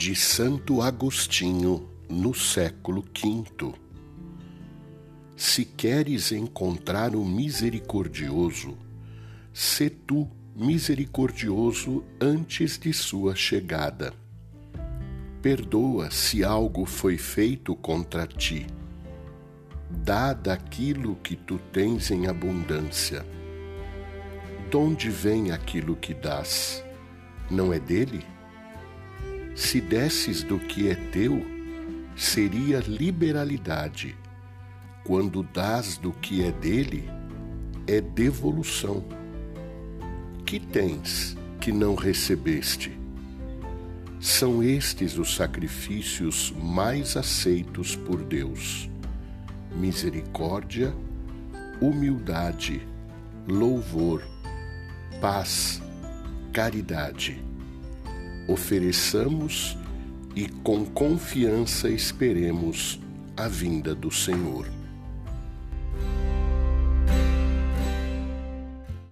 de Santo Agostinho no século V. Se queres encontrar o misericordioso, sê tu misericordioso antes de sua chegada. Perdoa se algo foi feito contra ti. Dá daquilo que tu tens em abundância. Donde vem aquilo que dás? Não é dele? Se desses do que é teu, seria liberalidade. Quando dás do que é dele, é devolução. Que tens que não recebeste? São estes os sacrifícios mais aceitos por Deus: misericórdia, humildade, louvor, paz, caridade ofereçamos e com confiança esperemos a vinda do Senhor.